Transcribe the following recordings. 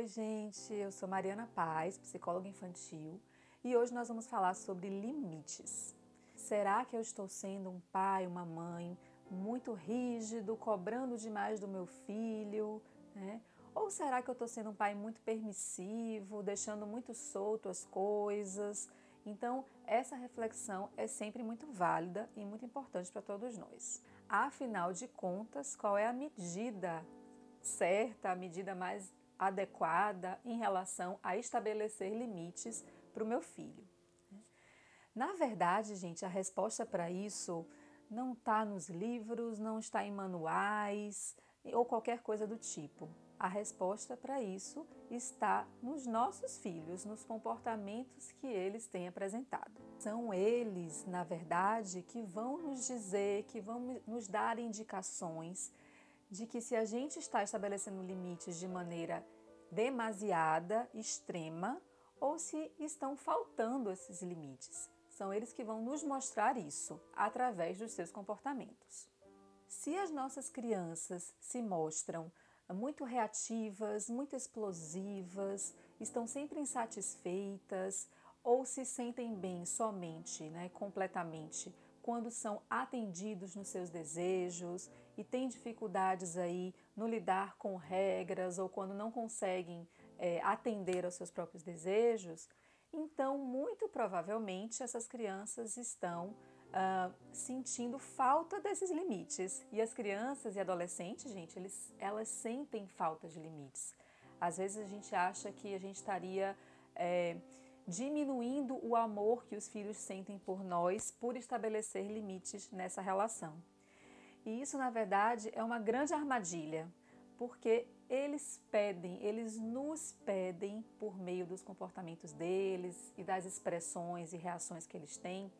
Oi, gente, eu sou Mariana Paz, psicóloga infantil, e hoje nós vamos falar sobre limites. Será que eu estou sendo um pai, uma mãe muito rígido, cobrando demais do meu filho? Né? Ou será que eu estou sendo um pai muito permissivo, deixando muito solto as coisas? Então, essa reflexão é sempre muito válida e muito importante para todos nós. Afinal de contas, qual é a medida certa, a medida mais adequada em relação a estabelecer limites para o meu filho. Na verdade, gente, a resposta para isso não está nos livros, não está em manuais ou qualquer coisa do tipo. A resposta para isso está nos nossos filhos, nos comportamentos que eles têm apresentado. São eles, na verdade, que vão nos dizer, que vão nos dar indicações de que se a gente está estabelecendo limites de maneira demasiada, extrema, ou se estão faltando esses limites. São eles que vão nos mostrar isso através dos seus comportamentos. Se as nossas crianças se mostram muito reativas, muito explosivas, estão sempre insatisfeitas ou se sentem bem somente, né, completamente quando são atendidos nos seus desejos e têm dificuldades aí no lidar com regras ou quando não conseguem é, atender aos seus próprios desejos, então muito provavelmente essas crianças estão uh, sentindo falta desses limites. E as crianças e adolescentes, gente, eles, elas sentem falta de limites. Às vezes a gente acha que a gente estaria é, diminuindo o amor que os filhos sentem por nós por estabelecer limites nessa relação. E isso, na verdade, é uma grande armadilha, porque eles pedem, eles nos pedem, por meio dos comportamentos deles e das expressões e reações que eles têm,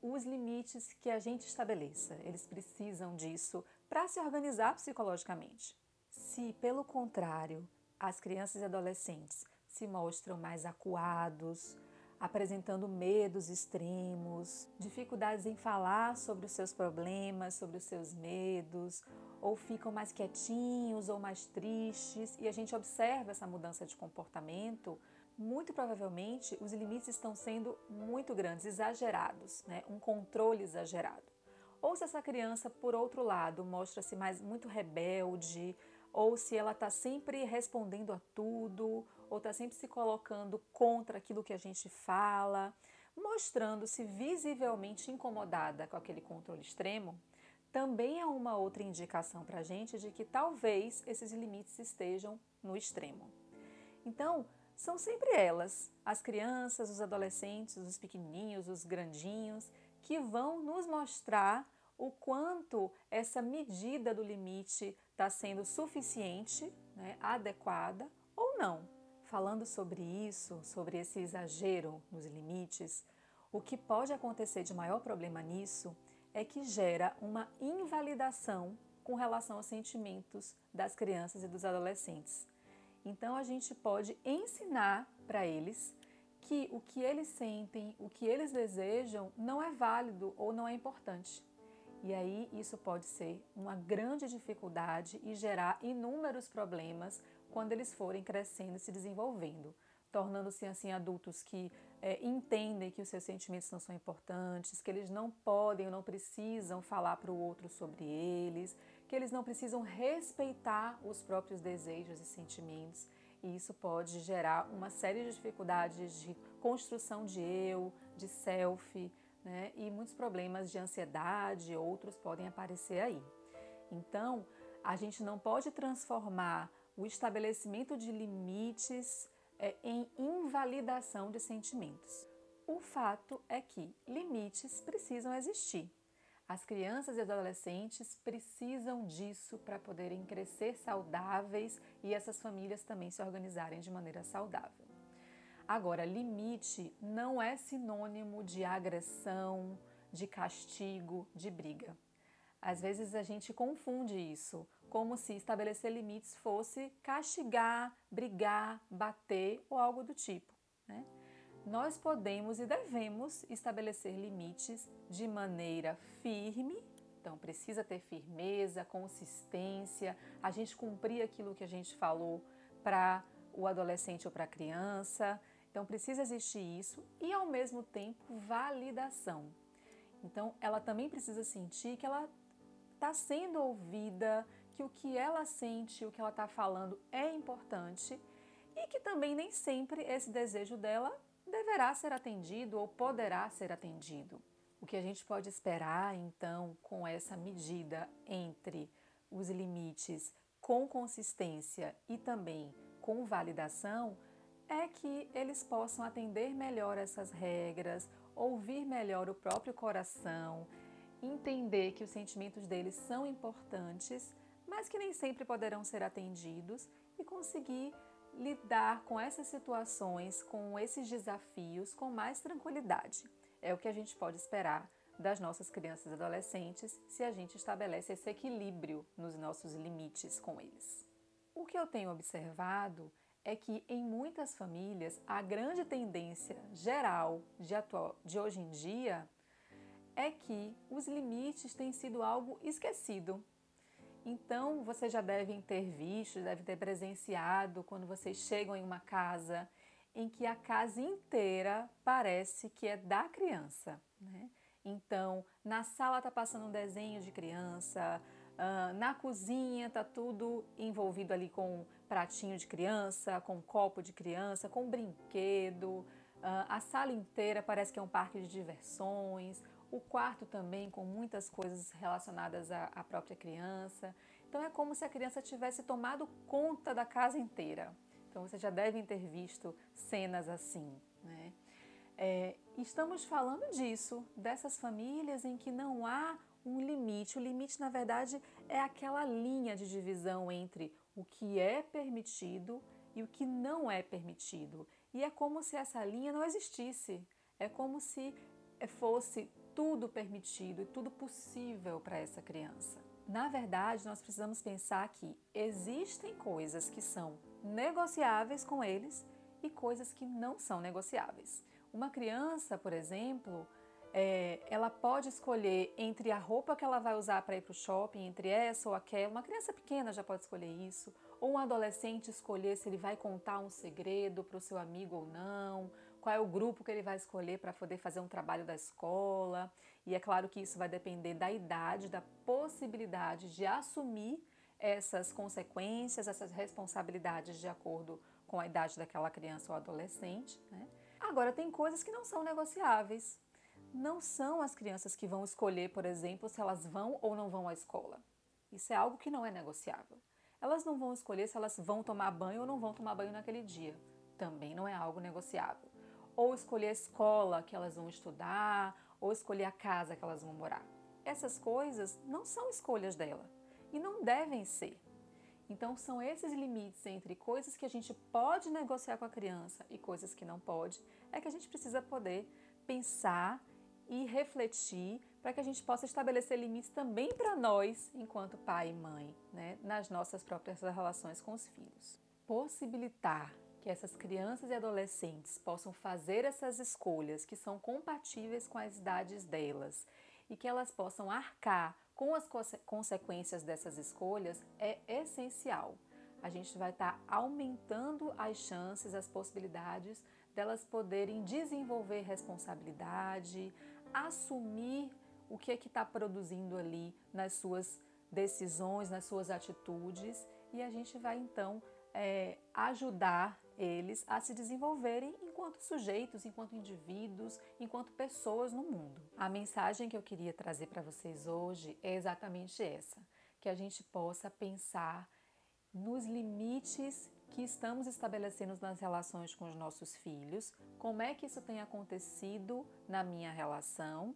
os limites que a gente estabeleça. Eles precisam disso para se organizar psicologicamente. Se, pelo contrário, as crianças e adolescentes se mostram mais acuados, apresentando medos extremos, dificuldades em falar sobre os seus problemas, sobre os seus medos, ou ficam mais quietinhos ou mais tristes, e a gente observa essa mudança de comportamento, muito provavelmente os limites estão sendo muito grandes, exagerados, né? um controle exagerado. Ou se essa criança, por outro lado, mostra-se mais muito rebelde, ou se ela está sempre respondendo a tudo, ou está sempre se colocando contra aquilo que a gente fala, mostrando-se visivelmente incomodada com aquele controle extremo, também é uma outra indicação para a gente de que talvez esses limites estejam no extremo. Então, são sempre elas, as crianças, os adolescentes, os pequenininhos, os grandinhos, que vão nos mostrar o quanto essa medida do limite está sendo suficiente, né, adequada ou não. Falando sobre isso, sobre esse exagero nos limites, o que pode acontecer de maior problema nisso é que gera uma invalidação com relação aos sentimentos das crianças e dos adolescentes. Então a gente pode ensinar para eles que o que eles sentem, o que eles desejam não é válido ou não é importante. E aí isso pode ser uma grande dificuldade e gerar inúmeros problemas quando eles forem crescendo e se desenvolvendo, tornando-se assim adultos que é, entendem que os seus sentimentos não são importantes, que eles não podem ou não precisam falar para o outro sobre eles, que eles não precisam respeitar os próprios desejos e sentimentos. E isso pode gerar uma série de dificuldades de construção de eu, de self, né? E muitos problemas de ansiedade, outros podem aparecer aí. Então, a gente não pode transformar o estabelecimento de limites é, em invalidação de sentimentos. O fato é que limites precisam existir. As crianças e adolescentes precisam disso para poderem crescer saudáveis e essas famílias também se organizarem de maneira saudável. Agora, limite não é sinônimo de agressão, de castigo, de briga. Às vezes a gente confunde isso, como se estabelecer limites fosse castigar, brigar, bater ou algo do tipo. Né? Nós podemos e devemos estabelecer limites de maneira firme, então precisa ter firmeza, consistência, a gente cumprir aquilo que a gente falou para o adolescente ou para a criança. Então precisa existir isso e ao mesmo tempo validação. Então ela também precisa sentir que ela está sendo ouvida, que o que ela sente, o que ela está falando é importante e que também nem sempre esse desejo dela deverá ser atendido ou poderá ser atendido. O que a gente pode esperar então com essa medida entre os limites com consistência e também com validação é que eles possam atender melhor essas regras, ouvir melhor o próprio coração, entender que os sentimentos deles são importantes, mas que nem sempre poderão ser atendidos e conseguir lidar com essas situações, com esses desafios com mais tranquilidade. É o que a gente pode esperar das nossas crianças e adolescentes se a gente estabelece esse equilíbrio nos nossos limites com eles. O que eu tenho observado é que em muitas famílias a grande tendência geral de, atual, de hoje em dia é que os limites têm sido algo esquecido. Então, vocês já devem ter visto, devem ter presenciado quando vocês chegam em uma casa em que a casa inteira parece que é da criança. Né? Então, na sala está passando um desenho de criança, uh, na cozinha está tudo envolvido ali com pratinho de criança, com copo de criança, com brinquedo. Uh, a sala inteira parece que é um parque de diversões, o quarto também com muitas coisas relacionadas à, à própria criança. Então é como se a criança tivesse tomado conta da casa inteira. Então vocês já devem ter visto cenas assim, né? É, estamos falando disso, dessas famílias em que não há um limite. O limite, na verdade, é aquela linha de divisão entre o que é permitido e o que não é permitido. E é como se essa linha não existisse. É como se fosse tudo permitido e tudo possível para essa criança. Na verdade, nós precisamos pensar que existem coisas que são negociáveis com eles e coisas que não são negociáveis. Uma criança, por exemplo, é, ela pode escolher entre a roupa que ela vai usar para ir para o shopping, entre essa ou aquela. Uma criança pequena já pode escolher isso. Ou um adolescente escolher se ele vai contar um segredo para o seu amigo ou não, qual é o grupo que ele vai escolher para poder fazer um trabalho da escola. E é claro que isso vai depender da idade, da possibilidade de assumir essas consequências, essas responsabilidades de acordo com a idade daquela criança ou adolescente. Né? Agora, tem coisas que não são negociáveis. Não são as crianças que vão escolher, por exemplo, se elas vão ou não vão à escola. Isso é algo que não é negociável. Elas não vão escolher se elas vão tomar banho ou não vão tomar banho naquele dia. Também não é algo negociável ou escolher a escola que elas vão estudar, ou escolher a casa que elas vão morar. Essas coisas não são escolhas dela e não devem ser. Então, são esses limites entre coisas que a gente pode negociar com a criança e coisas que não pode, é que a gente precisa poder pensar e refletir para que a gente possa estabelecer limites também para nós, enquanto pai e mãe, né, nas nossas próprias relações com os filhos. Possibilitar que essas crianças e adolescentes possam fazer essas escolhas que são compatíveis com as idades delas e que elas possam arcar com as consequências dessas escolhas é essencial. A gente vai estar tá aumentando as chances, as possibilidades delas poderem desenvolver responsabilidade, assumir o que é que está produzindo ali nas suas decisões, nas suas atitudes, e a gente vai então é, ajudar eles a se desenvolverem enquanto sujeitos, enquanto indivíduos, enquanto pessoas no mundo. A mensagem que eu queria trazer para vocês hoje é exatamente essa: que a gente possa pensar nos limites que estamos estabelecendo nas relações com os nossos filhos, como é que isso tem acontecido na minha relação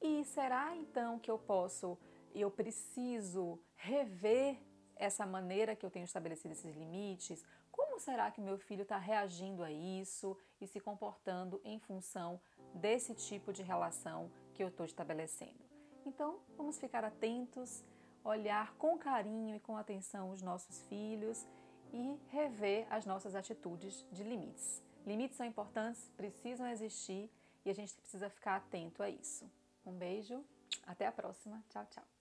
e será então que eu posso, eu preciso rever essa maneira que eu tenho estabelecido esses limites, como será que meu filho está reagindo a isso e se comportando em função desse tipo de relação que eu estou estabelecendo? Então, vamos ficar atentos, olhar com carinho e com atenção os nossos filhos e rever as nossas atitudes de limites. Limites são importantes, precisam existir e a gente precisa ficar atento a isso. Um beijo, até a próxima. Tchau, tchau.